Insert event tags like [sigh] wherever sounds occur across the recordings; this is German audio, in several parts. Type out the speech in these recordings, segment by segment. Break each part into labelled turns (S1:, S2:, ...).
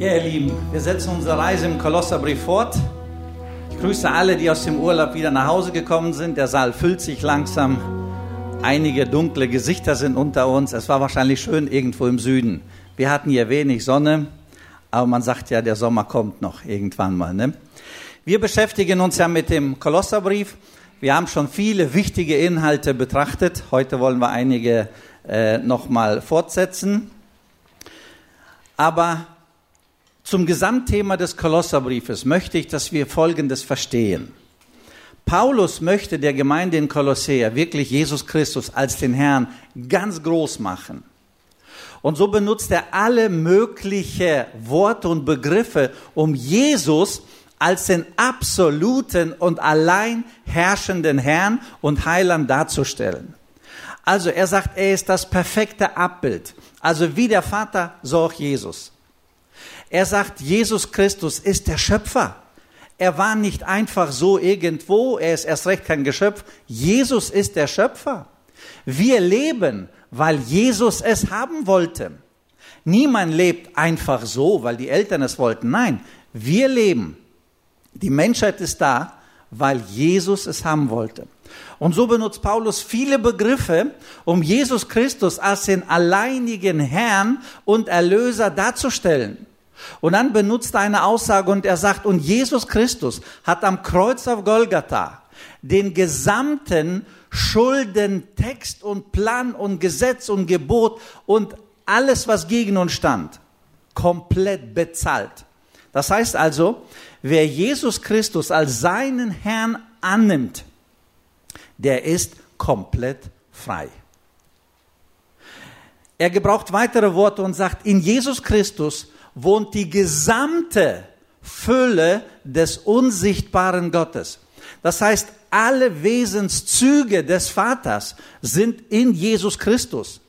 S1: Ja, ihr Lieben, wir setzen unsere Reise im Kolosserbrief fort. Ich grüße alle, die aus dem Urlaub wieder nach Hause gekommen sind. Der Saal füllt sich langsam. Einige dunkle Gesichter sind unter uns. Es war wahrscheinlich schön irgendwo im Süden. Wir hatten hier wenig Sonne, aber man sagt ja, der Sommer kommt noch irgendwann mal. Ne? Wir beschäftigen uns ja mit dem Kolosserbrief. Wir haben schon viele wichtige Inhalte betrachtet. Heute wollen wir einige äh, nochmal fortsetzen. Aber zum Gesamtthema des Kolosserbriefes möchte ich, dass wir Folgendes verstehen. Paulus möchte der Gemeinde in Kolossea wirklich Jesus Christus als den Herrn ganz groß machen. Und so benutzt er alle möglichen Worte und Begriffe, um Jesus als den absoluten und allein herrschenden Herrn und Heiland darzustellen. Also er sagt, er ist das perfekte Abbild. Also wie der Vater, so auch Jesus. Er sagt, Jesus Christus ist der Schöpfer. Er war nicht einfach so irgendwo, er ist erst recht kein Geschöpf. Jesus ist der Schöpfer. Wir leben, weil Jesus es haben wollte. Niemand lebt einfach so, weil die Eltern es wollten. Nein, wir leben. Die Menschheit ist da, weil Jesus es haben wollte. Und so benutzt Paulus viele Begriffe, um Jesus Christus als den alleinigen Herrn und Erlöser darzustellen. Und dann benutzt er eine Aussage und er sagt, und Jesus Christus hat am Kreuz auf Golgatha den gesamten Schulden, Text und Plan und Gesetz und Gebot und alles, was gegen uns stand, komplett bezahlt. Das heißt also, wer Jesus Christus als seinen Herrn annimmt, der ist komplett frei. Er gebraucht weitere Worte und sagt, in Jesus Christus wohnt die gesamte Fülle des unsichtbaren Gottes. Das heißt, alle Wesenszüge des Vaters sind in Jesus Christus.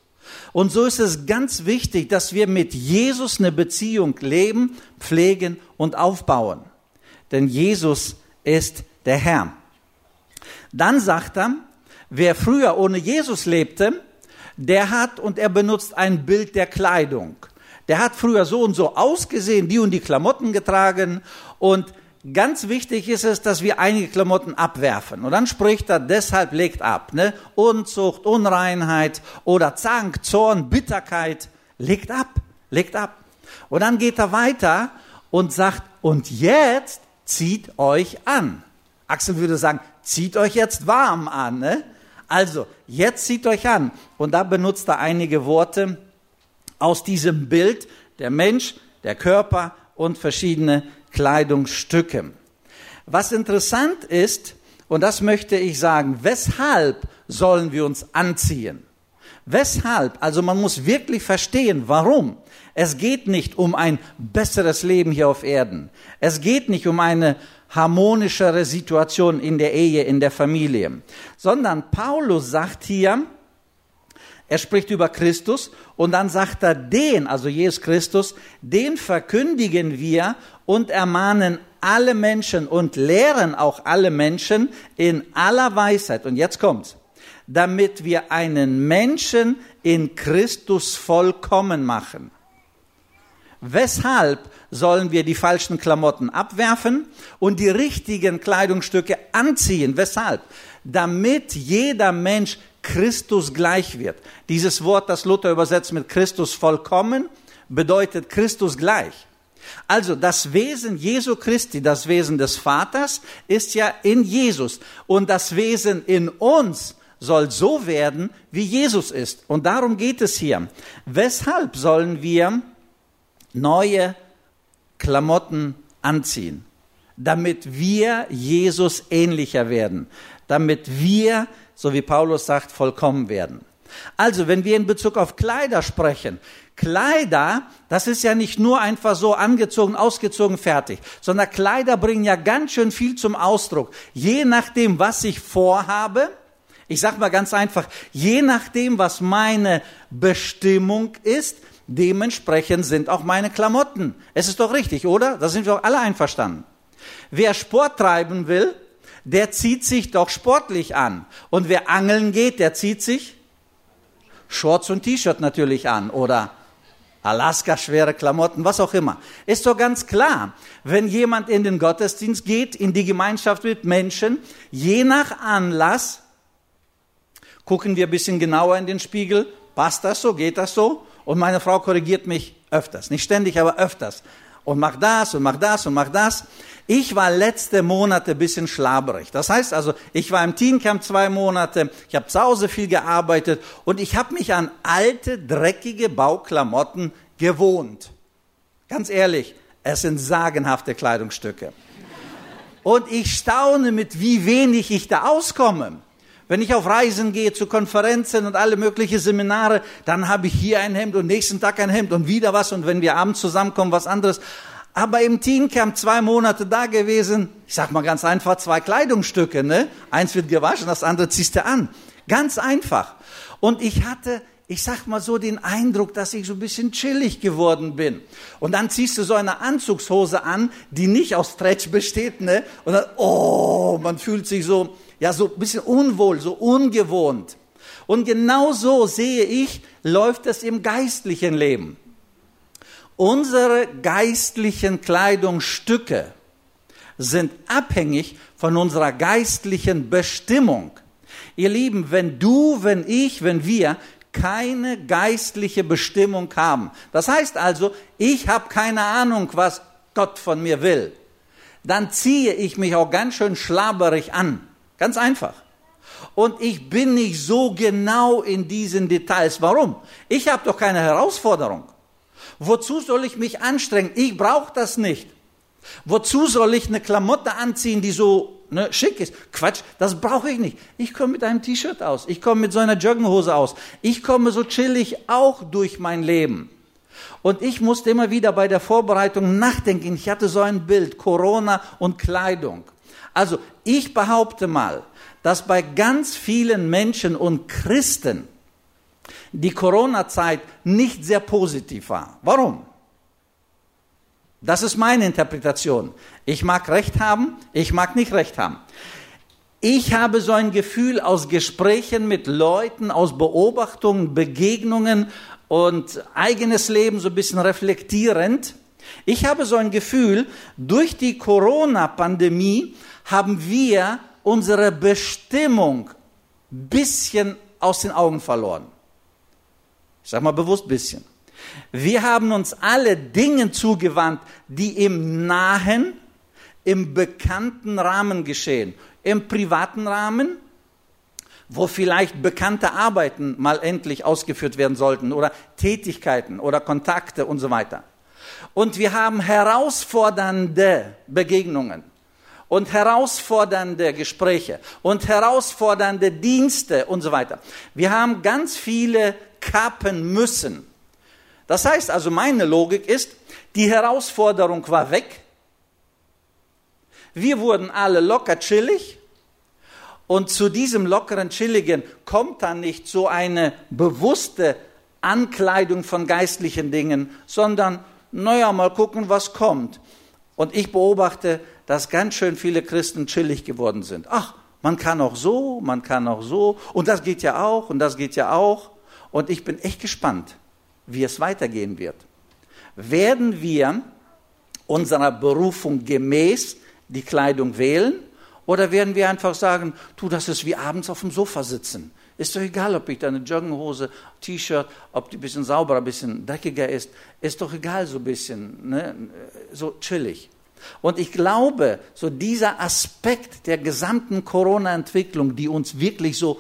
S1: Und so ist es ganz wichtig, dass wir mit Jesus eine Beziehung leben, pflegen und aufbauen. Denn Jesus ist der Herr. Dann sagt er, wer früher ohne Jesus lebte, der hat und er benutzt ein Bild der Kleidung der hat früher so und so ausgesehen, die und die Klamotten getragen und Ganz wichtig ist es, dass wir einige Klamotten abwerfen. Und dann spricht er, deshalb legt ab. Ne? Unzucht, Unreinheit oder Zank, Zorn, Bitterkeit. Legt ab, legt ab. Und dann geht er weiter und sagt, und jetzt zieht euch an. Axel würde sagen, zieht euch jetzt warm an. Ne? Also, jetzt zieht euch an. Und da benutzt er einige Worte, aus diesem Bild der Mensch, der Körper und verschiedene Kleidungsstücke. Was interessant ist, und das möchte ich sagen, weshalb sollen wir uns anziehen? Weshalb? Also man muss wirklich verstehen, warum. Es geht nicht um ein besseres Leben hier auf Erden. Es geht nicht um eine harmonischere Situation in der Ehe, in der Familie, sondern Paulus sagt hier, er spricht über Christus und dann sagt er, den, also Jesus Christus, den verkündigen wir und ermahnen alle Menschen und lehren auch alle Menschen in aller Weisheit. Und jetzt kommt's. Damit wir einen Menschen in Christus vollkommen machen. Weshalb sollen wir die falschen Klamotten abwerfen und die richtigen Kleidungsstücke anziehen? Weshalb? Damit jeder Mensch Christus gleich wird. Dieses Wort, das Luther übersetzt mit Christus vollkommen, bedeutet Christus gleich. Also das Wesen Jesu Christi, das Wesen des Vaters, ist ja in Jesus. Und das Wesen in uns soll so werden, wie Jesus ist. Und darum geht es hier. Weshalb sollen wir neue Klamotten anziehen? Damit wir Jesus ähnlicher werden. Damit wir so wie Paulus sagt, vollkommen werden. Also, wenn wir in Bezug auf Kleider sprechen, Kleider, das ist ja nicht nur einfach so angezogen, ausgezogen, fertig, sondern Kleider bringen ja ganz schön viel zum Ausdruck. Je nachdem, was ich vorhabe, ich sage mal ganz einfach, je nachdem, was meine Bestimmung ist, dementsprechend sind auch meine Klamotten. Es ist doch richtig, oder? Da sind wir doch alle einverstanden. Wer Sport treiben will, der zieht sich doch sportlich an. Und wer angeln geht, der zieht sich Shorts und T-Shirt natürlich an oder Alaska schwere Klamotten, was auch immer. Ist doch ganz klar, wenn jemand in den Gottesdienst geht, in die Gemeinschaft mit Menschen, je nach Anlass, gucken wir ein bisschen genauer in den Spiegel, passt das so, geht das so? Und meine Frau korrigiert mich öfters, nicht ständig, aber öfters. Und macht das und macht das und macht das. Ich war letzte Monate ein bisschen schlaberig. Das heißt also, ich war im Teencamp zwei Monate, ich habe zu Hause viel gearbeitet und ich habe mich an alte, dreckige Bauklamotten gewohnt. Ganz ehrlich, es sind sagenhafte Kleidungsstücke. Und ich staune mit, wie wenig ich da auskomme. Wenn ich auf Reisen gehe, zu Konferenzen und alle möglichen Seminare, dann habe ich hier ein Hemd und nächsten Tag ein Hemd und wieder was und wenn wir abends zusammenkommen, was anderes. Aber im Teencamp zwei Monate da gewesen, ich sag mal ganz einfach, zwei Kleidungsstücke, ne? Eins wird gewaschen, das andere ziehst du an. Ganz einfach. Und ich hatte, ich sag mal so den Eindruck, dass ich so ein bisschen chillig geworden bin. Und dann ziehst du so eine Anzugshose an, die nicht aus Stretch besteht, ne? Und dann, oh, man fühlt sich so, ja, so ein bisschen unwohl, so ungewohnt. Und genau so sehe ich, läuft es im geistlichen Leben. Unsere geistlichen Kleidungsstücke sind abhängig von unserer geistlichen Bestimmung. Ihr Lieben, wenn du, wenn ich, wenn wir keine geistliche Bestimmung haben, das heißt also, ich habe keine Ahnung, was Gott von mir will, dann ziehe ich mich auch ganz schön schlaberig an. Ganz einfach. Und ich bin nicht so genau in diesen Details. Warum? Ich habe doch keine Herausforderung. Wozu soll ich mich anstrengen? Ich brauche das nicht. Wozu soll ich eine Klamotte anziehen, die so ne, schick ist? Quatsch, das brauche ich nicht. Ich komme mit einem T-Shirt aus. Ich komme mit so einer Joggenhose aus. Ich komme so chillig auch durch mein Leben. Und ich musste immer wieder bei der Vorbereitung nachdenken. Ich hatte so ein Bild, Corona und Kleidung. Also ich behaupte mal, dass bei ganz vielen Menschen und Christen die Corona-Zeit nicht sehr positiv war. Warum? Das ist meine Interpretation. Ich mag Recht haben, ich mag nicht Recht haben. Ich habe so ein Gefühl aus Gesprächen mit Leuten, aus Beobachtungen, Begegnungen und eigenes Leben so ein bisschen reflektierend. Ich habe so ein Gefühl, durch die Corona-Pandemie haben wir unsere Bestimmung bisschen aus den Augen verloren. Ich sage mal bewusst bisschen. Wir haben uns alle Dingen zugewandt, die im nahen, im bekannten Rahmen geschehen. Im privaten Rahmen, wo vielleicht bekannte Arbeiten mal endlich ausgeführt werden sollten oder Tätigkeiten oder Kontakte und so weiter. Und wir haben herausfordernde Begegnungen und herausfordernde Gespräche und herausfordernde Dienste und so weiter. Wir haben ganz viele kappen müssen. Das heißt also, meine Logik ist, die Herausforderung war weg. Wir wurden alle locker chillig. Und zu diesem lockeren Chilligen kommt dann nicht so eine bewusste Ankleidung von geistlichen Dingen, sondern, naja, mal gucken, was kommt. Und ich beobachte, dass ganz schön viele Christen chillig geworden sind. Ach, man kann auch so, man kann auch so, und das geht ja auch, und das geht ja auch. Und ich bin echt gespannt, wie es weitergehen wird. Werden wir unserer Berufung gemäß die Kleidung wählen oder werden wir einfach sagen, tu, das ist wie abends auf dem Sofa sitzen. Ist doch egal, ob ich da eine Joggenhose, T-Shirt, ob die ein bisschen sauberer, ein bisschen dreckiger ist. Ist doch egal, so ein bisschen, ne? so chillig. Und ich glaube, so dieser Aspekt der gesamten Corona-Entwicklung, die uns wirklich so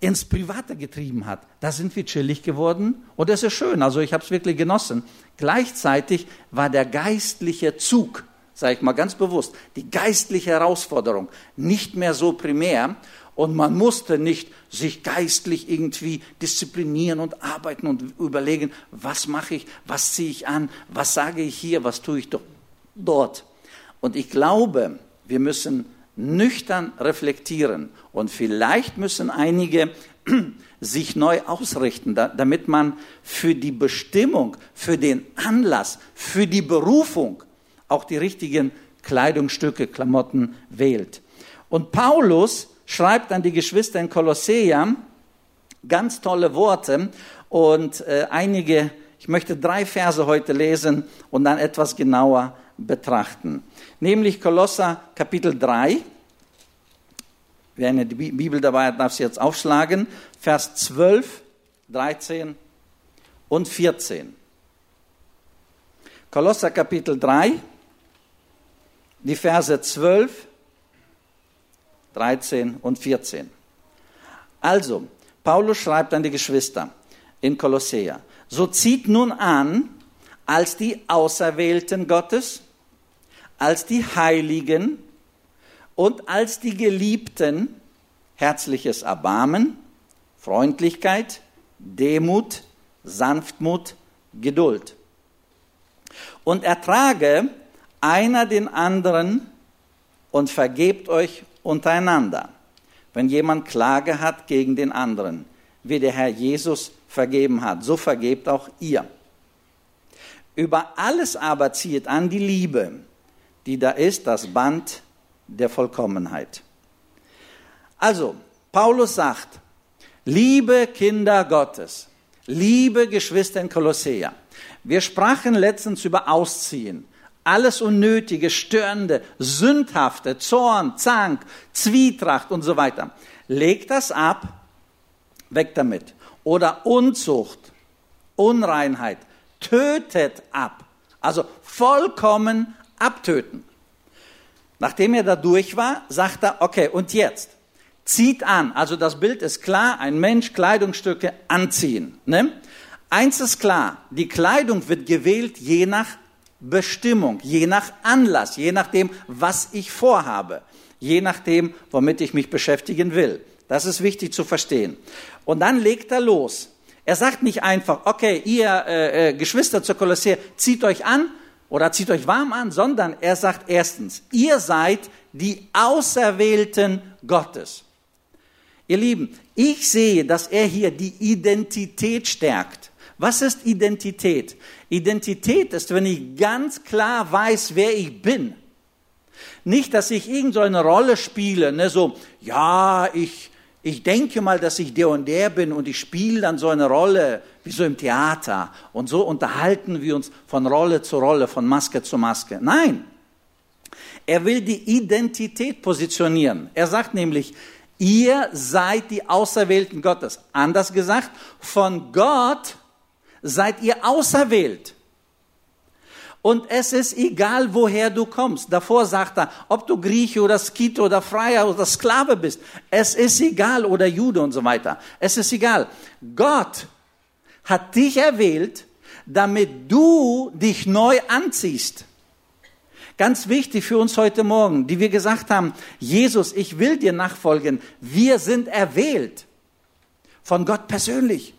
S1: ins Private getrieben hat, da sind wir chillig geworden und das ist schön, also ich habe es wirklich genossen. Gleichzeitig war der geistliche Zug, sage ich mal ganz bewusst, die geistliche Herausforderung nicht mehr so primär und man musste nicht sich geistlich irgendwie disziplinieren und arbeiten und überlegen, was mache ich, was ziehe ich an, was sage ich hier, was tue ich dort. Und ich glaube, wir müssen nüchtern reflektieren. Und vielleicht müssen einige [clears throat] sich neu ausrichten, damit man für die Bestimmung, für den Anlass, für die Berufung auch die richtigen Kleidungsstücke, Klamotten wählt. Und Paulus schreibt an die Geschwister in Kolosseia ganz tolle Worte und äh, einige, ich möchte drei Verse heute lesen und dann etwas genauer betrachten. Nämlich Kolosser Kapitel 3. Wer eine Bibel dabei hat, darf sie jetzt aufschlagen. Vers 12, 13 und 14. Kolosser Kapitel 3, die Verse 12, 13 und 14. Also, Paulus schreibt an die Geschwister in Kolossea, so zieht nun an, als die Auserwählten Gottes, als die Heiligen und als die Geliebten herzliches Erbarmen, Freundlichkeit, Demut, Sanftmut, Geduld. Und ertrage einer den anderen und vergebt euch untereinander, wenn jemand Klage hat gegen den anderen, wie der Herr Jesus vergeben hat, so vergebt auch ihr. Über alles aber zieht an die Liebe, die da ist, das Band der Vollkommenheit. Also, Paulus sagt, liebe Kinder Gottes, liebe Geschwister in Kolossea, wir sprachen letztens über Ausziehen. Alles Unnötige, Störende, Sündhafte, Zorn, Zank, Zwietracht und so weiter. Legt das ab, weg damit. Oder Unzucht, Unreinheit, tötet ab. Also vollkommen abtöten. Nachdem er da durch war, sagt er, okay, und jetzt? Zieht an. Also das Bild ist klar, ein Mensch, Kleidungsstücke anziehen. Ne? Eins ist klar, die Kleidung wird gewählt je nach Bestimmung, je nach Anlass, je nachdem, was ich vorhabe, je nachdem, womit ich mich beschäftigen will. Das ist wichtig zu verstehen. Und dann legt er los. Er sagt nicht einfach, okay, ihr äh, äh, Geschwister zur Kolossee, zieht euch an oder zieht euch warm an, sondern er sagt erstens, ihr seid die Auserwählten Gottes. Ihr Lieben, ich sehe, dass er hier die Identität stärkt. Was ist Identität? Identität ist, wenn ich ganz klar weiß, wer ich bin. Nicht, dass ich irgendeine so Rolle spiele, ne, so, ja, ich, ich denke mal, dass ich der und der bin und ich spiele dann so eine Rolle, wie so im Theater. Und so unterhalten wir uns von Rolle zu Rolle, von Maske zu Maske. Nein. Er will die Identität positionieren. Er sagt nämlich, ihr seid die Auserwählten Gottes. Anders gesagt, von Gott seid ihr auserwählt. Und es ist egal, woher du kommst. Davor sagt er, ob du Grieche oder Skite oder Freier oder Sklave bist. Es ist egal, oder Jude und so weiter. Es ist egal. Gott hat dich erwählt, damit du dich neu anziehst. Ganz wichtig für uns heute Morgen, die wir gesagt haben, Jesus, ich will dir nachfolgen. Wir sind erwählt von Gott persönlich.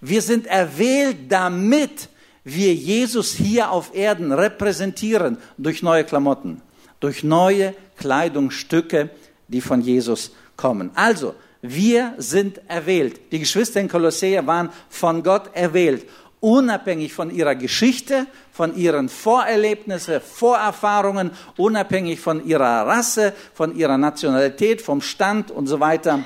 S1: Wir sind erwählt, damit wir Jesus hier auf Erden repräsentieren durch neue Klamotten, durch neue Kleidungsstücke, die von Jesus kommen. Also, wir sind erwählt. Die Geschwister in Kolossee waren von Gott erwählt, unabhängig von ihrer Geschichte, von ihren Vorerlebnissen, Vorerfahrungen, unabhängig von ihrer Rasse, von ihrer Nationalität, vom Stand und so weiter,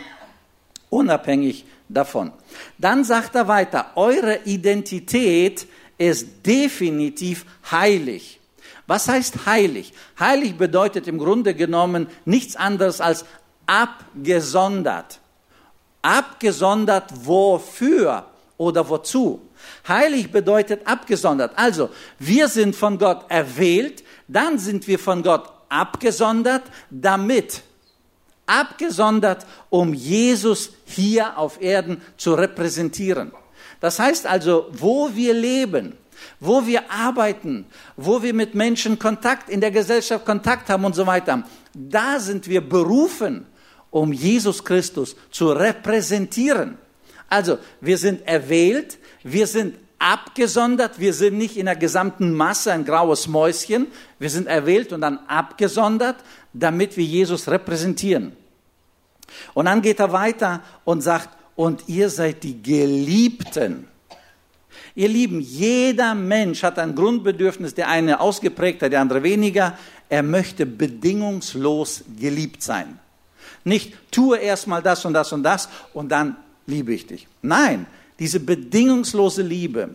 S1: unabhängig davon. Dann sagt er weiter, eure Identität ist definitiv heilig. Was heißt heilig? Heilig bedeutet im Grunde genommen nichts anderes als abgesondert. Abgesondert wofür oder wozu? Heilig bedeutet abgesondert. Also, wir sind von Gott erwählt, dann sind wir von Gott abgesondert, damit abgesondert, um Jesus hier auf Erden zu repräsentieren. Das heißt also, wo wir leben, wo wir arbeiten, wo wir mit Menschen Kontakt, in der Gesellschaft Kontakt haben und so weiter, da sind wir berufen, um Jesus Christus zu repräsentieren. Also, wir sind erwählt, wir sind abgesondert, wir sind nicht in der gesamten Masse ein graues Mäuschen, wir sind erwählt und dann abgesondert, damit wir Jesus repräsentieren. Und dann geht er weiter und sagt, und ihr seid die Geliebten. Ihr Lieben, jeder Mensch hat ein Grundbedürfnis, der eine ausgeprägter, der andere weniger. Er möchte bedingungslos geliebt sein. Nicht tue erstmal das und das und das und dann liebe ich dich. Nein, diese bedingungslose Liebe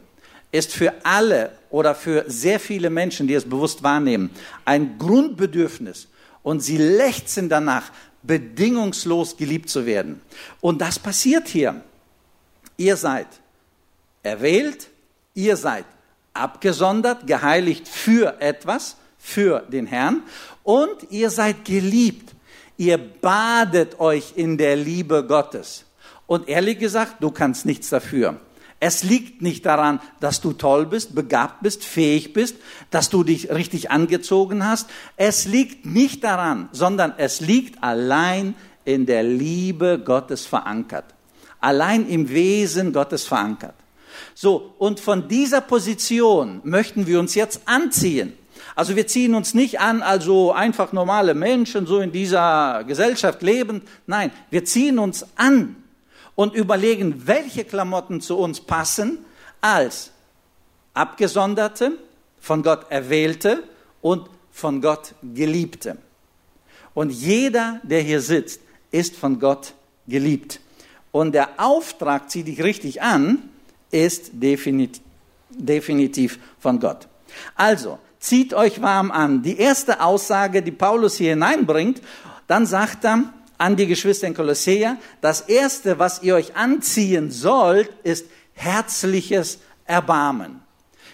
S1: ist für alle oder für sehr viele Menschen, die es bewusst wahrnehmen, ein Grundbedürfnis und sie lechzen danach, bedingungslos geliebt zu werden. Und das passiert hier. Ihr seid erwählt, ihr seid abgesondert, geheiligt für etwas, für den Herrn und ihr seid geliebt. Ihr badet euch in der Liebe Gottes. Und ehrlich gesagt, du kannst nichts dafür. Es liegt nicht daran, dass du toll bist, begabt bist, fähig bist, dass du dich richtig angezogen hast. Es liegt nicht daran, sondern es liegt allein in der Liebe Gottes verankert. Allein im Wesen Gottes verankert. So, und von dieser Position möchten wir uns jetzt anziehen. Also wir ziehen uns nicht an, also einfach normale Menschen, so in dieser Gesellschaft leben. Nein, wir ziehen uns an und überlegen, welche Klamotten zu uns passen als Abgesonderte, von Gott Erwählte und von Gott Geliebte. Und jeder, der hier sitzt, ist von Gott geliebt. Und der Auftrag, zieh dich richtig an, ist definitiv, definitiv von Gott. Also, zieht euch warm an. Die erste Aussage, die Paulus hier hineinbringt, dann sagt er, an die Geschwister in Kolossea, das erste, was ihr euch anziehen sollt, ist herzliches Erbarmen.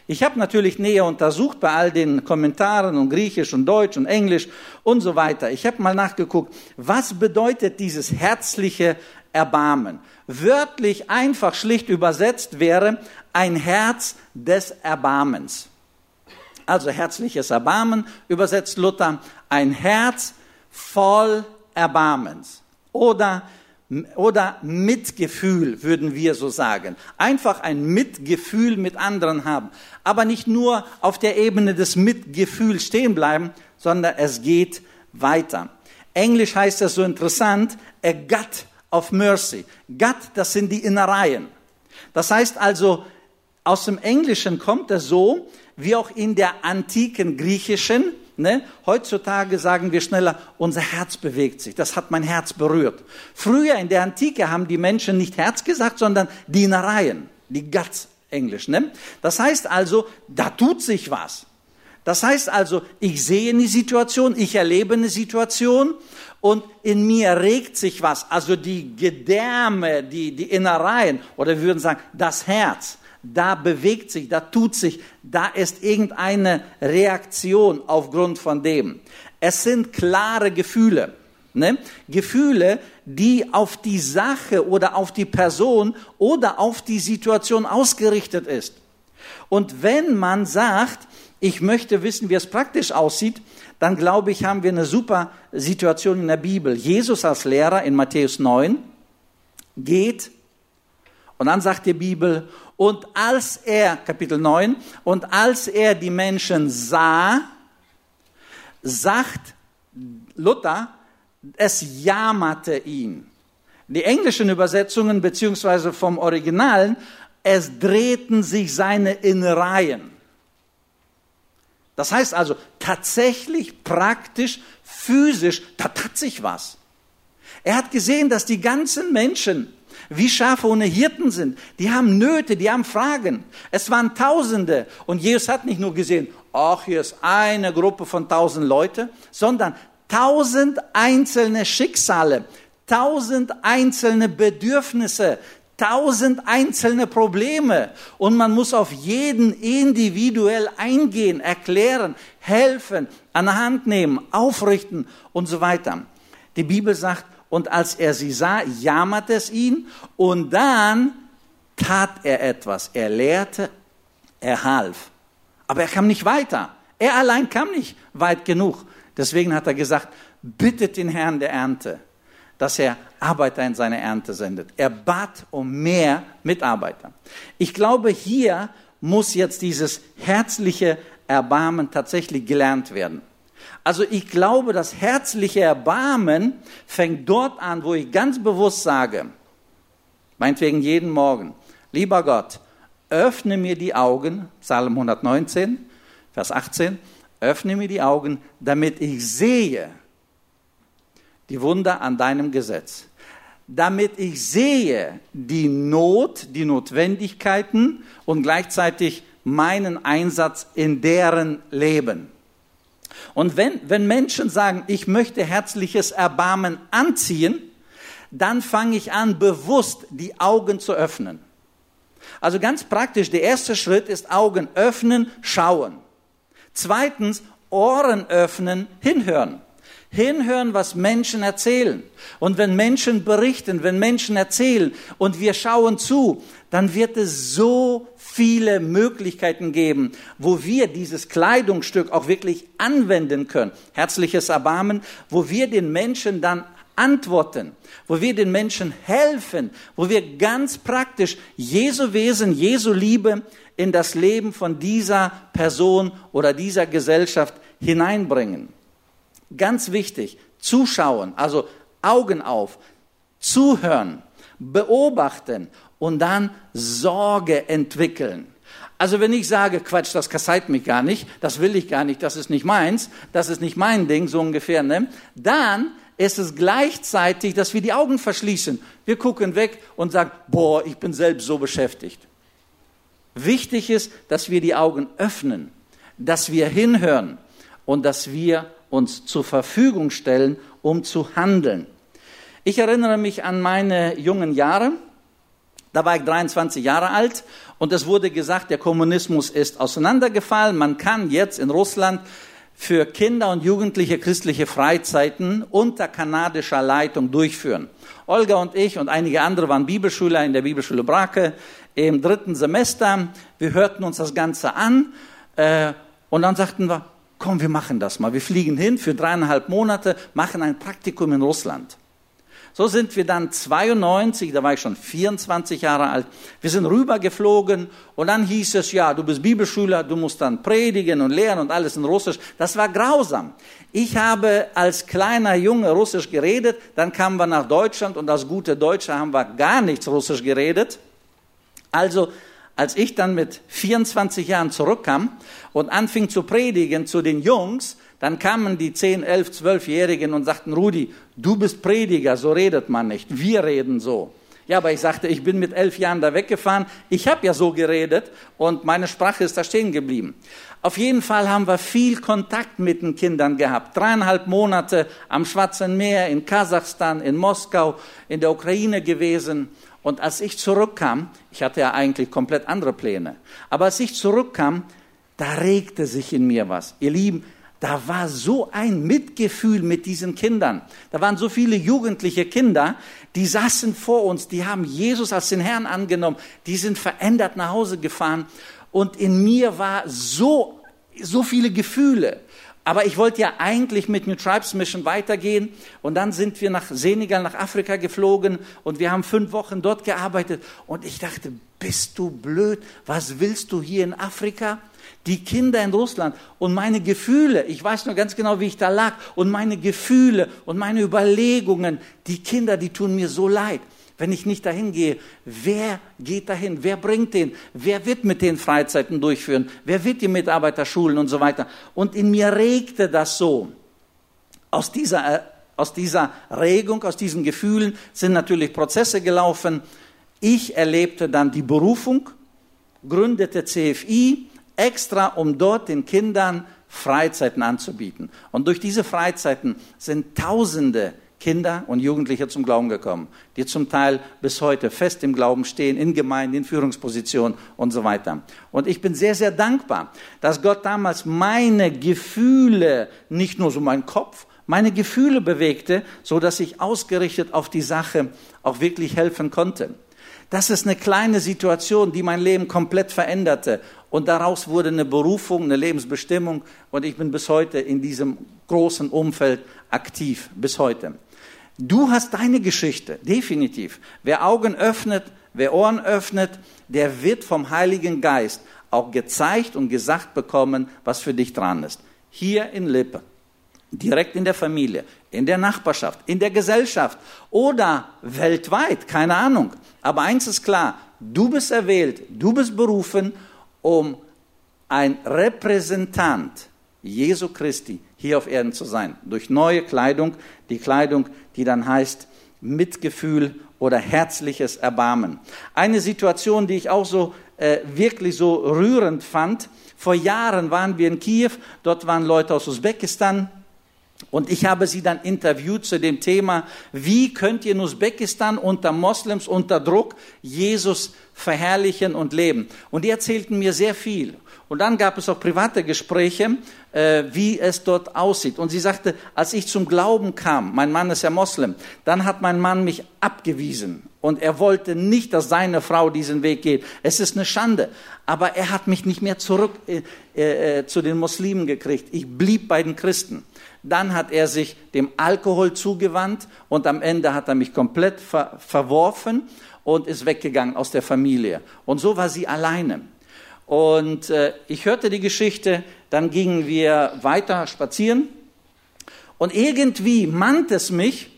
S1: Ich habe natürlich näher untersucht bei all den Kommentaren und Griechisch und Deutsch und Englisch und so weiter. Ich habe mal nachgeguckt, was bedeutet dieses herzliche Erbarmen? Wörtlich einfach schlicht übersetzt wäre ein Herz des Erbarmens. Also herzliches Erbarmen übersetzt Luther, ein Herz voll Erbarmens oder, oder Mitgefühl, würden wir so sagen. Einfach ein Mitgefühl mit anderen haben. Aber nicht nur auf der Ebene des Mitgefühls stehen bleiben, sondern es geht weiter. Englisch heißt das so interessant, a gut of mercy. Gut, das sind die Innereien. Das heißt also, aus dem Englischen kommt es so, wie auch in der antiken Griechischen, Ne? Heutzutage sagen wir schneller, unser Herz bewegt sich. Das hat mein Herz berührt. Früher in der Antike haben die Menschen nicht Herz gesagt, sondern Dienereien, die Guts Englisch. Ne? Das heißt also, da tut sich was. Das heißt also, ich sehe eine Situation, ich erlebe eine Situation und in mir regt sich was. Also die Gedärme, die, die Innereien oder wir würden sagen, das Herz da bewegt sich, da tut sich, da ist irgendeine Reaktion aufgrund von dem. Es sind klare Gefühle. Ne? Gefühle, die auf die Sache oder auf die Person oder auf die Situation ausgerichtet ist. Und wenn man sagt, ich möchte wissen, wie es praktisch aussieht, dann glaube ich, haben wir eine super Situation in der Bibel. Jesus als Lehrer in Matthäus 9 geht und dann sagt die Bibel, und als er, Kapitel 9, und als er die Menschen sah, sagt Luther, es jammerte ihn. Die englischen Übersetzungen beziehungsweise vom Originalen, es drehten sich seine Innereien. Das heißt also tatsächlich, praktisch, physisch, da tat sich was. Er hat gesehen, dass die ganzen Menschen wie Schafe ohne Hirten sind. Die haben Nöte, die haben Fragen. Es waren Tausende. Und Jesus hat nicht nur gesehen, ach, hier ist eine Gruppe von tausend Leute, sondern tausend einzelne Schicksale, tausend einzelne Bedürfnisse, tausend einzelne Probleme. Und man muss auf jeden individuell eingehen, erklären, helfen, an der Hand nehmen, aufrichten und so weiter. Die Bibel sagt, und als er sie sah, jammerte es ihn und dann tat er etwas. Er lehrte, er half. Aber er kam nicht weiter. Er allein kam nicht weit genug. Deswegen hat er gesagt, bittet den Herrn der Ernte, dass er Arbeiter in seine Ernte sendet. Er bat um mehr Mitarbeiter. Ich glaube, hier muss jetzt dieses herzliche Erbarmen tatsächlich gelernt werden. Also ich glaube, das herzliche Erbarmen fängt dort an, wo ich ganz bewusst sage, meinetwegen jeden Morgen, lieber Gott, öffne mir die Augen, Psalm 119, Vers 18, öffne mir die Augen, damit ich sehe die Wunder an deinem Gesetz, damit ich sehe die Not, die Notwendigkeiten und gleichzeitig meinen Einsatz in deren Leben. Und wenn, wenn Menschen sagen, ich möchte herzliches Erbarmen anziehen, dann fange ich an, bewusst die Augen zu öffnen. Also ganz praktisch, der erste Schritt ist Augen öffnen, schauen. Zweitens, Ohren öffnen, hinhören. Hinhören, was Menschen erzählen. Und wenn Menschen berichten, wenn Menschen erzählen und wir schauen zu, dann wird es so viele Möglichkeiten geben, wo wir dieses Kleidungsstück auch wirklich anwenden können. Herzliches Erbarmen, wo wir den Menschen dann antworten, wo wir den Menschen helfen, wo wir ganz praktisch Jesu Wesen, Jesu Liebe in das Leben von dieser Person oder dieser Gesellschaft hineinbringen. Ganz wichtig, zuschauen, also Augen auf, zuhören, beobachten und dann Sorge entwickeln. Also wenn ich sage, Quatsch, das kasseit mich gar nicht, das will ich gar nicht, das ist nicht meins, das ist nicht mein Ding, so ungefähr, ne? dann ist es gleichzeitig, dass wir die Augen verschließen. Wir gucken weg und sagen, boah, ich bin selbst so beschäftigt. Wichtig ist, dass wir die Augen öffnen, dass wir hinhören und dass wir uns zur Verfügung stellen, um zu handeln. Ich erinnere mich an meine jungen Jahre. Da war ich 23 Jahre alt und es wurde gesagt, der Kommunismus ist auseinandergefallen. Man kann jetzt in Russland für Kinder und Jugendliche christliche Freizeiten unter kanadischer Leitung durchführen. Olga und ich und einige andere waren Bibelschüler in der Bibelschule Brake im dritten Semester. Wir hörten uns das Ganze an äh, und dann sagten wir, komm, wir machen das mal. Wir fliegen hin für dreieinhalb Monate, machen ein Praktikum in Russland. So sind wir dann 92, da war ich schon 24 Jahre alt, wir sind rübergeflogen und dann hieß es, ja, du bist Bibelschüler, du musst dann predigen und lehren und alles in Russisch. Das war grausam. Ich habe als kleiner Junge Russisch geredet, dann kamen wir nach Deutschland und als gute Deutsche haben wir gar nichts Russisch geredet. Also als ich dann mit 24 Jahren zurückkam und anfing zu predigen zu den Jungs, dann kamen die 10, 11, 12-Jährigen und sagten, Rudi, du bist Prediger, so redet man nicht, wir reden so. Ja, aber ich sagte, ich bin mit elf Jahren da weggefahren, ich habe ja so geredet und meine Sprache ist da stehen geblieben. Auf jeden Fall haben wir viel Kontakt mit den Kindern gehabt. Dreieinhalb Monate am Schwarzen Meer, in Kasachstan, in Moskau, in der Ukraine gewesen. Und als ich zurückkam, ich hatte ja eigentlich komplett andere Pläne, aber als ich zurückkam, da regte sich in mir was. Ihr Lieben, da war so ein Mitgefühl mit diesen Kindern. Da waren so viele jugendliche Kinder, die saßen vor uns, die haben Jesus als den Herrn angenommen, die sind verändert nach Hause gefahren und in mir war so, so viele Gefühle. Aber ich wollte ja eigentlich mit New Tribes Mission weitergehen und dann sind wir nach Senegal, nach Afrika geflogen und wir haben fünf Wochen dort gearbeitet und ich dachte, bist du blöd? Was willst du hier in Afrika? Die Kinder in Russland und meine Gefühle, ich weiß nur ganz genau, wie ich da lag, und meine Gefühle und meine Überlegungen, die Kinder, die tun mir so leid. Wenn ich nicht dahin gehe, wer geht dahin? Wer bringt den? Wer wird mit den Freizeiten durchführen? Wer wird die Mitarbeiter schulen und so weiter? Und in mir regte das so. Aus dieser, äh, aus dieser Regung, aus diesen Gefühlen sind natürlich Prozesse gelaufen. Ich erlebte dann die Berufung, gründete CFI, extra um dort den Kindern Freizeiten anzubieten. Und durch diese Freizeiten sind Tausende Kinder und Jugendliche zum Glauben gekommen, die zum Teil bis heute fest im Glauben stehen, in Gemeinden, in Führungspositionen und so weiter. Und ich bin sehr, sehr dankbar, dass Gott damals meine Gefühle, nicht nur so meinen Kopf, meine Gefühle bewegte, so dass ich ausgerichtet auf die Sache auch wirklich helfen konnte. Das ist eine kleine Situation, die mein Leben komplett veränderte. Und daraus wurde eine Berufung, eine Lebensbestimmung. Und ich bin bis heute in diesem großen Umfeld aktiv, bis heute. Du hast deine Geschichte, definitiv. Wer Augen öffnet, wer Ohren öffnet, der wird vom Heiligen Geist auch gezeigt und gesagt bekommen, was für dich dran ist. Hier in Lippe, direkt in der Familie, in der Nachbarschaft, in der Gesellschaft oder weltweit, keine Ahnung. Aber eins ist klar, du bist erwählt, du bist berufen, um ein Repräsentant Jesu Christi hier auf Erden zu sein. Durch neue Kleidung, die Kleidung, die dann heißt, Mitgefühl oder herzliches Erbarmen. Eine Situation, die ich auch so äh, wirklich so rührend fand. Vor Jahren waren wir in Kiew, dort waren Leute aus Usbekistan, und ich habe sie dann interviewt zu dem Thema, wie könnt ihr in Usbekistan unter Moslems unter Druck Jesus verherrlichen und leben. Und die erzählten mir sehr viel. Und dann gab es auch private Gespräche, äh, wie es dort aussieht. Und sie sagte, als ich zum Glauben kam, mein Mann ist ja Moslem, dann hat mein Mann mich abgewiesen. Und er wollte nicht, dass seine Frau diesen Weg geht. Es ist eine Schande. Aber er hat mich nicht mehr zurück äh, äh, zu den Muslimen gekriegt. Ich blieb bei den Christen. Dann hat er sich dem Alkohol zugewandt und am Ende hat er mich komplett ver verworfen und ist weggegangen aus der Familie. Und so war sie alleine. Und äh, ich hörte die Geschichte, dann gingen wir weiter spazieren und irgendwie mahnt es mich,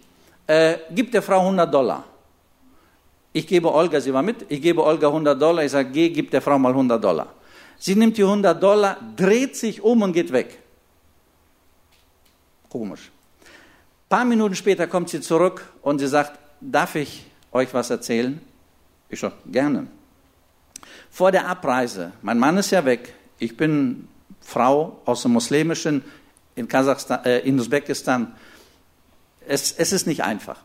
S1: äh, gib der Frau 100 Dollar. Ich gebe Olga, sie war mit, ich gebe Olga 100 Dollar, ich sage, geh, gib der Frau mal 100 Dollar. Sie nimmt die 100 Dollar, dreht sich um und geht weg. Komisch. Ein paar Minuten später kommt sie zurück und sie sagt, darf ich euch was erzählen? Ich sage, gerne vor der Abreise, mein Mann ist ja weg, ich bin Frau aus dem muslimischen in, Kasachstan, äh, in Usbekistan. Es, es ist nicht einfach.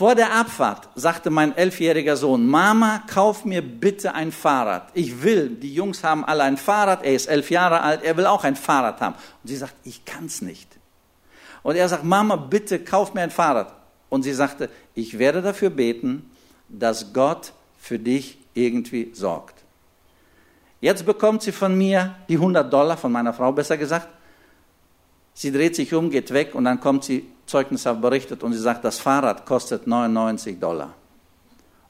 S1: Vor der Abfahrt sagte mein elfjähriger Sohn, Mama, kauf mir bitte ein Fahrrad. Ich will, die Jungs haben alle ein Fahrrad, er ist elf Jahre alt, er will auch ein Fahrrad haben. Und sie sagt, ich kann's nicht. Und er sagt, Mama, bitte kauf mir ein Fahrrad. Und sie sagte, ich werde dafür beten, dass Gott für dich irgendwie sorgt. Jetzt bekommt sie von mir die 100 Dollar, von meiner Frau besser gesagt. Sie dreht sich um, geht weg und dann kommt sie zeugnishaft berichtet und sie sagt, das Fahrrad kostet 99 Dollar.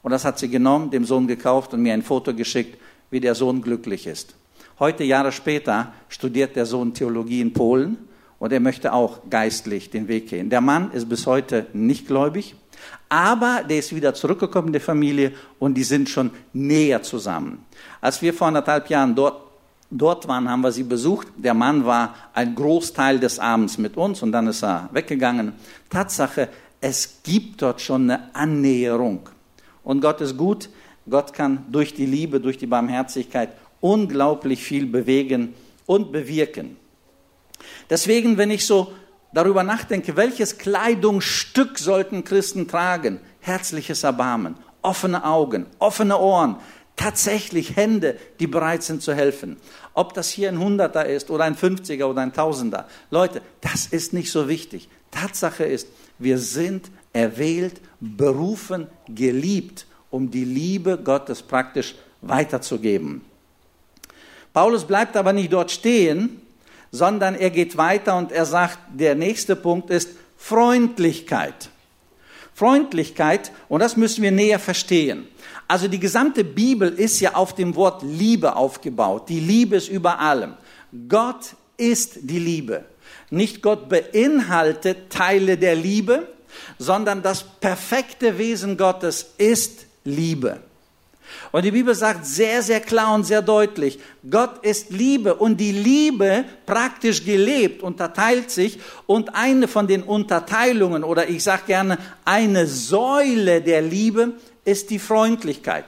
S1: Und das hat sie genommen, dem Sohn gekauft und mir ein Foto geschickt, wie der Sohn glücklich ist. Heute, Jahre später, studiert der Sohn Theologie in Polen und er möchte auch geistlich den Weg gehen. Der Mann ist bis heute nicht gläubig, aber der ist wieder zurückgekommen in die Familie und die sind schon näher zusammen. Als wir vor anderthalb Jahren dort, dort waren, haben wir sie besucht. Der Mann war ein Großteil des Abends mit uns und dann ist er weggegangen. Tatsache, es gibt dort schon eine Annäherung. Und Gott ist gut. Gott kann durch die Liebe, durch die Barmherzigkeit unglaublich viel bewegen und bewirken. Deswegen, wenn ich so darüber nachdenke, welches Kleidungsstück sollten Christen tragen? Herzliches Erbarmen, offene Augen, offene Ohren, tatsächlich Hände, die bereit sind zu helfen. Ob das hier ein Hunderter ist oder ein Fünfziger oder ein Tausender. Leute, das ist nicht so wichtig. Tatsache ist, wir sind erwählt, berufen, geliebt, um die Liebe Gottes praktisch weiterzugeben. Paulus bleibt aber nicht dort stehen, sondern er geht weiter und er sagt, der nächste Punkt ist Freundlichkeit. Freundlichkeit, und das müssen wir näher verstehen. Also die gesamte Bibel ist ja auf dem Wort Liebe aufgebaut. Die Liebe ist über allem. Gott ist die Liebe. Nicht Gott beinhaltet Teile der Liebe, sondern das perfekte Wesen Gottes ist Liebe. Und die Bibel sagt sehr, sehr klar und sehr deutlich, Gott ist Liebe und die Liebe praktisch gelebt unterteilt sich und eine von den Unterteilungen oder ich sage gerne eine Säule der Liebe ist die Freundlichkeit.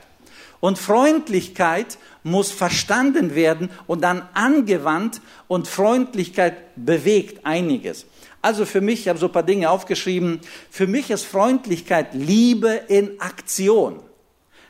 S1: Und Freundlichkeit muss verstanden werden und dann angewandt und Freundlichkeit bewegt einiges. Also für mich, ich habe so ein paar Dinge aufgeschrieben, für mich ist Freundlichkeit Liebe in Aktion.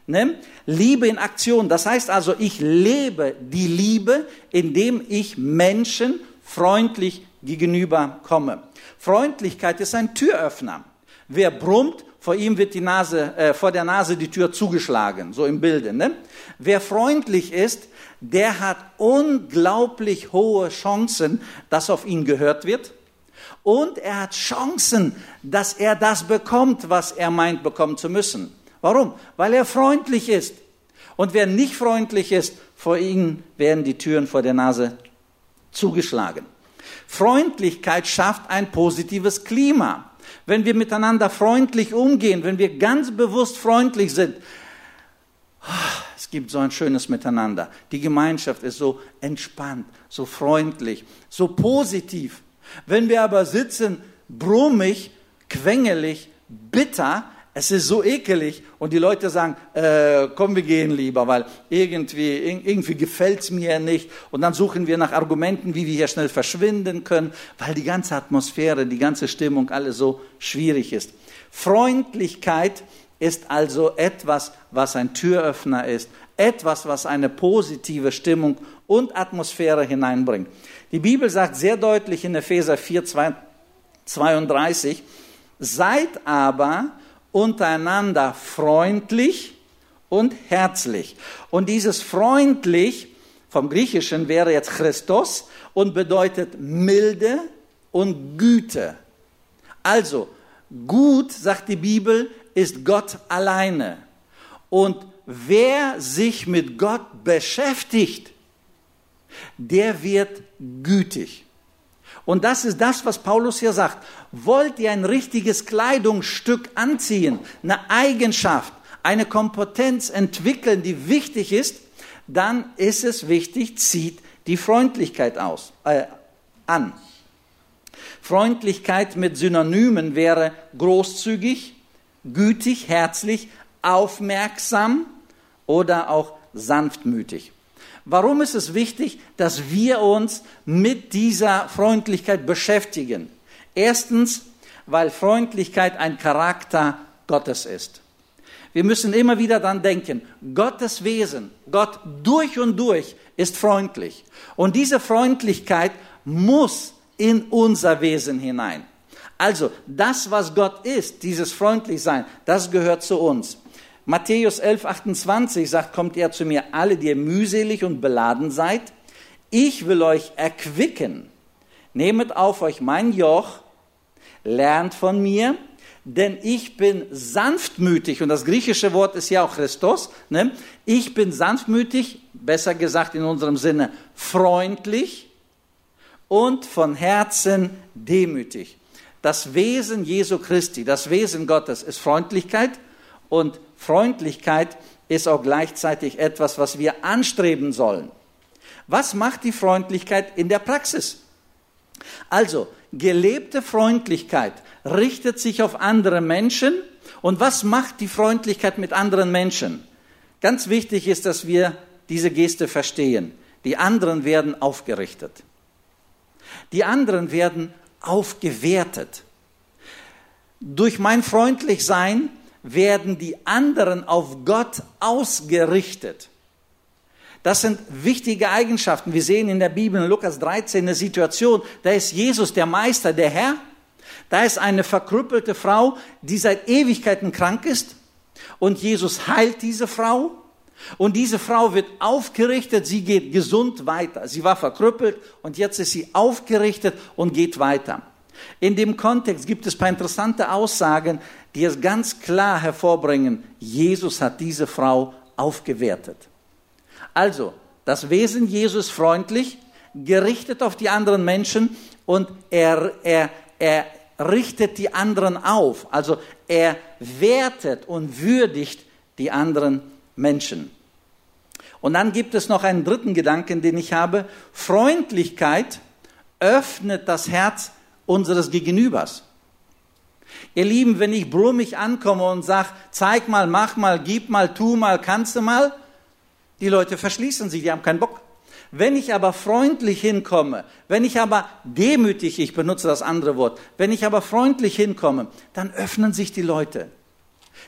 S1: Ne? Liebe in Aktion. Das heißt also, ich lebe die Liebe, indem ich Menschen freundlich gegenüber komme. Freundlichkeit ist ein Türöffner. Wer brummt, vor ihm wird die Nase, äh, vor der Nase die Tür zugeschlagen, so im Bilde. Ne? Wer freundlich ist, der hat unglaublich hohe Chancen, dass auf ihn gehört wird. Und er hat Chancen, dass er das bekommt, was er meint bekommen zu müssen. Warum? Weil er freundlich ist. Und wer nicht freundlich ist, vor ihm werden die Türen vor der Nase zugeschlagen. Freundlichkeit schafft ein positives Klima. Wenn wir miteinander freundlich umgehen, wenn wir ganz bewusst freundlich sind, es gibt so ein schönes Miteinander. Die Gemeinschaft ist so entspannt, so freundlich, so positiv. Wenn wir aber sitzen, brummig, quengelig, bitter, es ist so ekelig und die Leute sagen, äh, komm, wir gehen lieber, weil irgendwie, irgendwie gefällt's mir nicht. Und dann suchen wir nach Argumenten, wie wir hier schnell verschwinden können, weil die ganze Atmosphäre, die ganze Stimmung alles so schwierig ist. Freundlichkeit ist also etwas, was ein Türöffner ist, etwas, was eine positive Stimmung und Atmosphäre hineinbringt. Die Bibel sagt sehr deutlich in Epheser 4, 32, seid aber untereinander freundlich und herzlich. Und dieses freundlich vom Griechischen wäre jetzt Christus und bedeutet milde und Güte. Also, gut, sagt die Bibel, ist Gott alleine. Und wer sich mit Gott beschäftigt, der wird gütig. Und das ist das, was Paulus hier sagt. Wollt ihr ein richtiges Kleidungsstück anziehen, eine Eigenschaft, eine Kompetenz entwickeln, die wichtig ist, dann ist es wichtig, zieht die Freundlichkeit aus, äh, an. Freundlichkeit mit Synonymen wäre großzügig, gütig, herzlich, aufmerksam oder auch sanftmütig. Warum ist es wichtig, dass wir uns mit dieser Freundlichkeit beschäftigen? Erstens, weil Freundlichkeit ein Charakter Gottes ist. Wir müssen immer wieder daran denken, Gottes Wesen, Gott durch und durch ist freundlich. Und diese Freundlichkeit muss in unser Wesen hinein. Also das, was Gott ist, dieses Freundlichsein, das gehört zu uns. Matthäus 11, 28 sagt, kommt er zu mir, alle, die ihr mühselig und beladen seid, ich will euch erquicken. Nehmet auf euch mein Joch, lernt von mir, denn ich bin sanftmütig, und das griechische Wort ist ja auch Christus, ne? ich bin sanftmütig, besser gesagt in unserem Sinne freundlich und von Herzen demütig. Das Wesen Jesu Christi, das Wesen Gottes ist Freundlichkeit und Freundlichkeit ist auch gleichzeitig etwas, was wir anstreben sollen. Was macht die Freundlichkeit in der Praxis? Also, gelebte Freundlichkeit richtet sich auf andere Menschen. Und was macht die Freundlichkeit mit anderen Menschen? Ganz wichtig ist, dass wir diese Geste verstehen. Die anderen werden aufgerichtet. Die anderen werden aufgewertet. Durch mein Freundlichsein werden die anderen auf Gott ausgerichtet. Das sind wichtige Eigenschaften. Wir sehen in der Bibel in Lukas 13 eine Situation, da ist Jesus der Meister, der Herr. Da ist eine verkrüppelte Frau, die seit Ewigkeiten krank ist. Und Jesus heilt diese Frau. Und diese Frau wird aufgerichtet, sie geht gesund weiter. Sie war verkrüppelt und jetzt ist sie aufgerichtet und geht weiter. In dem Kontext gibt es ein paar interessante Aussagen, die es ganz klar hervorbringen, Jesus hat diese Frau aufgewertet. Also, das Wesen Jesus freundlich, gerichtet auf die anderen Menschen und er, er, er richtet die anderen auf. Also er wertet und würdigt die anderen Menschen. Und dann gibt es noch einen dritten Gedanken, den ich habe. Freundlichkeit öffnet das Herz unseres Gegenübers. Ihr Lieben, wenn ich brummig ankomme und sage, zeig mal, mach mal, gib mal, tu mal, kannst du mal, die Leute verschließen sich, die haben keinen Bock. Wenn ich aber freundlich hinkomme, wenn ich aber demütig, ich benutze das andere Wort, wenn ich aber freundlich hinkomme, dann öffnen sich die Leute.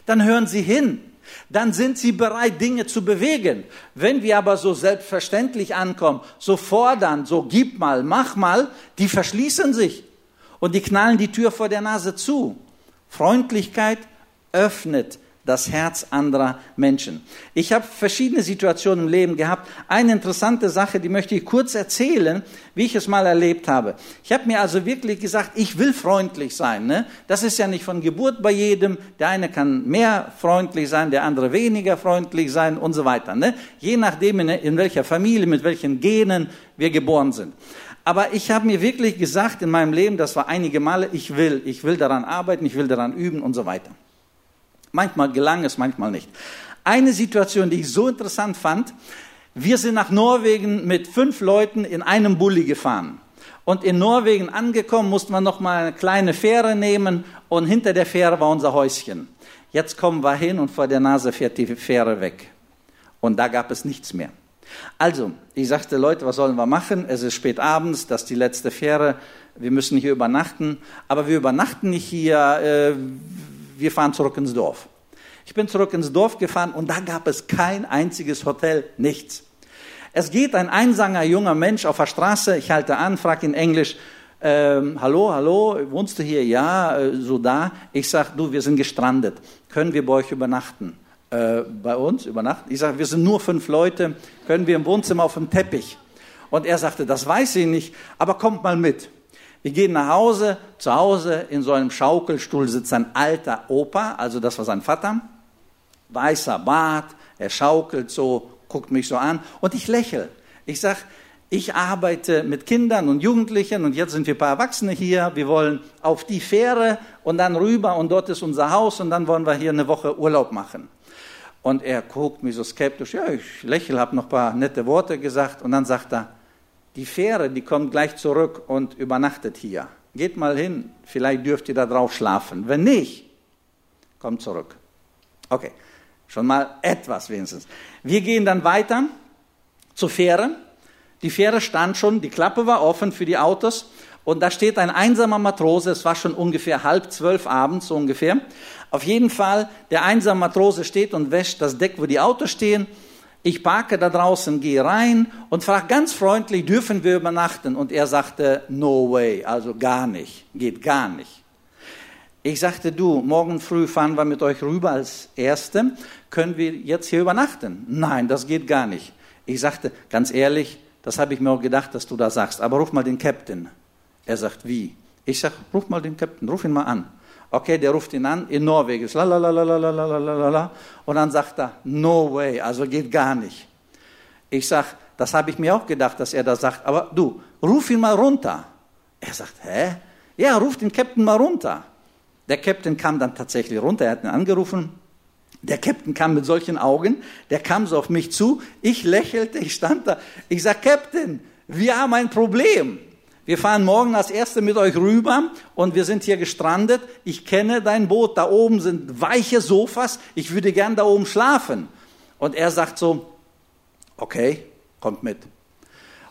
S1: Dann hören sie hin. Dann sind sie bereit, Dinge zu bewegen. Wenn wir aber so selbstverständlich ankommen, so fordern, so gib mal, mach mal, die verschließen sich und die knallen die Tür vor der Nase zu. Freundlichkeit öffnet das Herz anderer Menschen. Ich habe verschiedene Situationen im Leben gehabt. Eine interessante Sache, die möchte ich kurz erzählen, wie ich es mal erlebt habe. Ich habe mir also wirklich gesagt, ich will freundlich sein. Ne? Das ist ja nicht von Geburt bei jedem. Der eine kann mehr freundlich sein, der andere weniger freundlich sein und so weiter. Ne? Je nachdem, in, in welcher Familie, mit welchen Genen wir geboren sind. Aber ich habe mir wirklich gesagt in meinem Leben, das war einige Male, ich will, ich will daran arbeiten, ich will daran üben und so weiter. Manchmal gelang es, manchmal nicht. Eine Situation, die ich so interessant fand, wir sind nach Norwegen mit fünf Leuten in einem Bulli gefahren. Und in Norwegen angekommen, mussten wir noch mal eine kleine Fähre nehmen und hinter der Fähre war unser Häuschen. Jetzt kommen wir hin und vor der Nase fährt die Fähre weg. Und da gab es nichts mehr. Also, ich sagte, Leute, was sollen wir machen? Es ist spät abends, das ist die letzte Fähre, wir müssen hier übernachten. Aber wir übernachten nicht hier, äh, wir fahren zurück ins Dorf. Ich bin zurück ins Dorf gefahren und da gab es kein einziges Hotel, nichts. Es geht ein einsanger junger Mensch auf der Straße, ich halte an, frage in Englisch, ähm, hallo, hallo, wohnst du hier? Ja, äh, so da. Ich sage, du, wir sind gestrandet. Können wir bei euch übernachten? Äh, bei uns übernachten? Ich sage, wir sind nur fünf Leute. Können wir im Wohnzimmer auf dem Teppich? Und er sagte, das weiß ich nicht, aber kommt mal mit. Wir gehen nach Hause. Zu Hause in so einem Schaukelstuhl sitzt ein alter Opa, also das war sein Vater. Weißer Bart, er schaukelt so, guckt mich so an und ich lächle. Ich sage, ich arbeite mit Kindern und Jugendlichen und jetzt sind wir ein paar Erwachsene hier. Wir wollen auf die Fähre und dann rüber und dort ist unser Haus und dann wollen wir hier eine Woche Urlaub machen. Und er guckt mich so skeptisch. Ja, ich lächle, habe noch ein paar nette Worte gesagt und dann sagt er, die Fähre, die kommt gleich zurück und übernachtet hier. Geht mal hin, vielleicht dürft ihr da drauf schlafen. Wenn nicht, kommt zurück. Okay, schon mal etwas wenigstens. Wir gehen dann weiter zur Fähre. Die Fähre stand schon, die Klappe war offen für die Autos und da steht ein einsamer Matrose, es war schon ungefähr halb zwölf abends so ungefähr. Auf jeden Fall, der einsame Matrose steht und wäscht das Deck, wo die Autos stehen. Ich parke da draußen, gehe rein und frage ganz freundlich, dürfen wir übernachten? Und er sagte, no way, also gar nicht, geht gar nicht. Ich sagte, du, morgen früh fahren wir mit euch rüber als Erste, können wir jetzt hier übernachten? Nein, das geht gar nicht. Ich sagte, ganz ehrlich, das habe ich mir auch gedacht, dass du da sagst. Aber ruf mal den Captain. Er sagt, wie? Ich sage, ruf mal den Captain, ruf ihn mal an. Okay, der ruft ihn an, in Norwegen. Lalalala. Und dann sagt er, no way, also geht gar nicht. Ich sage, das habe ich mir auch gedacht, dass er das sagt. Aber du, ruf ihn mal runter. Er sagt, hä? Ja, ruf den Captain mal runter. Der Captain kam dann tatsächlich runter, er hat ihn angerufen. Der Captain kam mit solchen Augen, der kam so auf mich zu, ich lächelte, ich stand da. Ich sag, Captain, wir haben ein Problem. Wir fahren morgen als Erste mit euch rüber und wir sind hier gestrandet. Ich kenne dein Boot, da oben sind weiche Sofas, ich würde gern da oben schlafen. Und er sagt so, okay, kommt mit.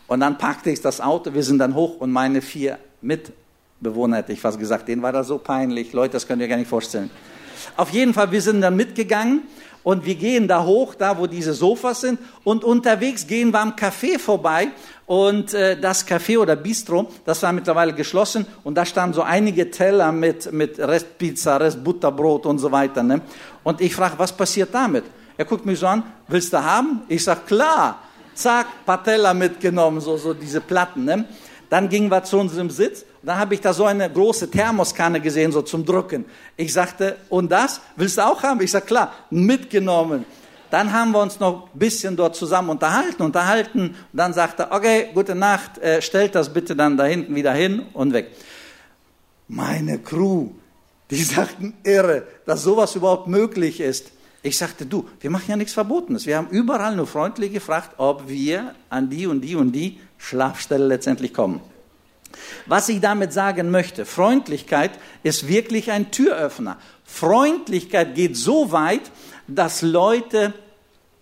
S1: Und dann packte ich das Auto, wir sind dann hoch und meine vier Mitbewohner, hätte ich fast gesagt, denen war das so peinlich. Leute, das könnt ihr gar nicht vorstellen. Auf jeden Fall, wir sind dann mitgegangen und wir gehen da hoch, da wo diese Sofas sind und unterwegs gehen wir am Café vorbei und äh, das Café oder Bistro, das war mittlerweile geschlossen und da standen so einige Teller mit, mit Restpizza, Restbutterbrot und so weiter. Ne? Und ich frage, was passiert damit? Er guckt mich so an, willst du haben? Ich sag, klar. Zack, paar Teller mitgenommen, so, so diese Platten. Ne? Dann gingen wir zu unserem Sitz dann habe ich da so eine große Thermoskanne gesehen, so zum Drücken. Ich sagte, und das willst du auch haben? Ich sage, klar, mitgenommen. Dann haben wir uns noch ein bisschen dort zusammen unterhalten, unterhalten. Und dann sagte er, okay, gute Nacht, äh, stellt das bitte dann da hinten wieder hin und weg. Meine Crew, die [laughs] sagten, irre, dass sowas überhaupt möglich ist. Ich sagte, du, wir machen ja nichts Verbotenes. Wir haben überall nur freundlich gefragt, ob wir an die und die und die Schlafstelle letztendlich kommen. Was ich damit sagen möchte, Freundlichkeit ist wirklich ein Türöffner. Freundlichkeit geht so weit, dass Leute,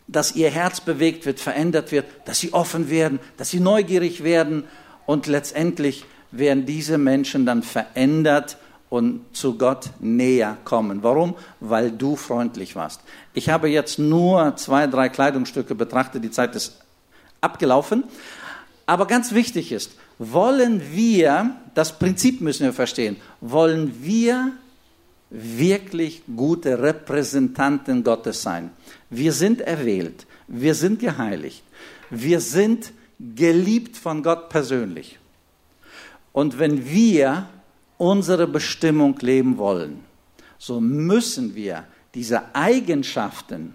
S1: dass ihr Herz bewegt wird, verändert wird, dass sie offen werden, dass sie neugierig werden und letztendlich werden diese Menschen dann verändert und zu Gott näher kommen. Warum? Weil du freundlich warst. Ich habe jetzt nur zwei, drei Kleidungsstücke betrachtet, die Zeit ist abgelaufen. Aber ganz wichtig ist, wollen wir, das Prinzip müssen wir verstehen, wollen wir wirklich gute Repräsentanten Gottes sein. Wir sind erwählt, wir sind geheiligt, wir sind geliebt von Gott persönlich. Und wenn wir unsere Bestimmung leben wollen, so müssen wir diese Eigenschaften,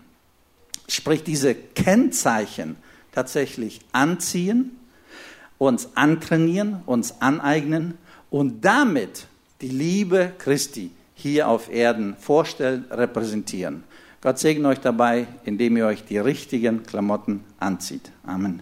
S1: sprich diese Kennzeichen tatsächlich anziehen uns antrainieren, uns aneignen und damit die Liebe Christi hier auf Erden vorstellen, repräsentieren. Gott segne euch dabei, indem ihr euch die richtigen Klamotten anzieht. Amen.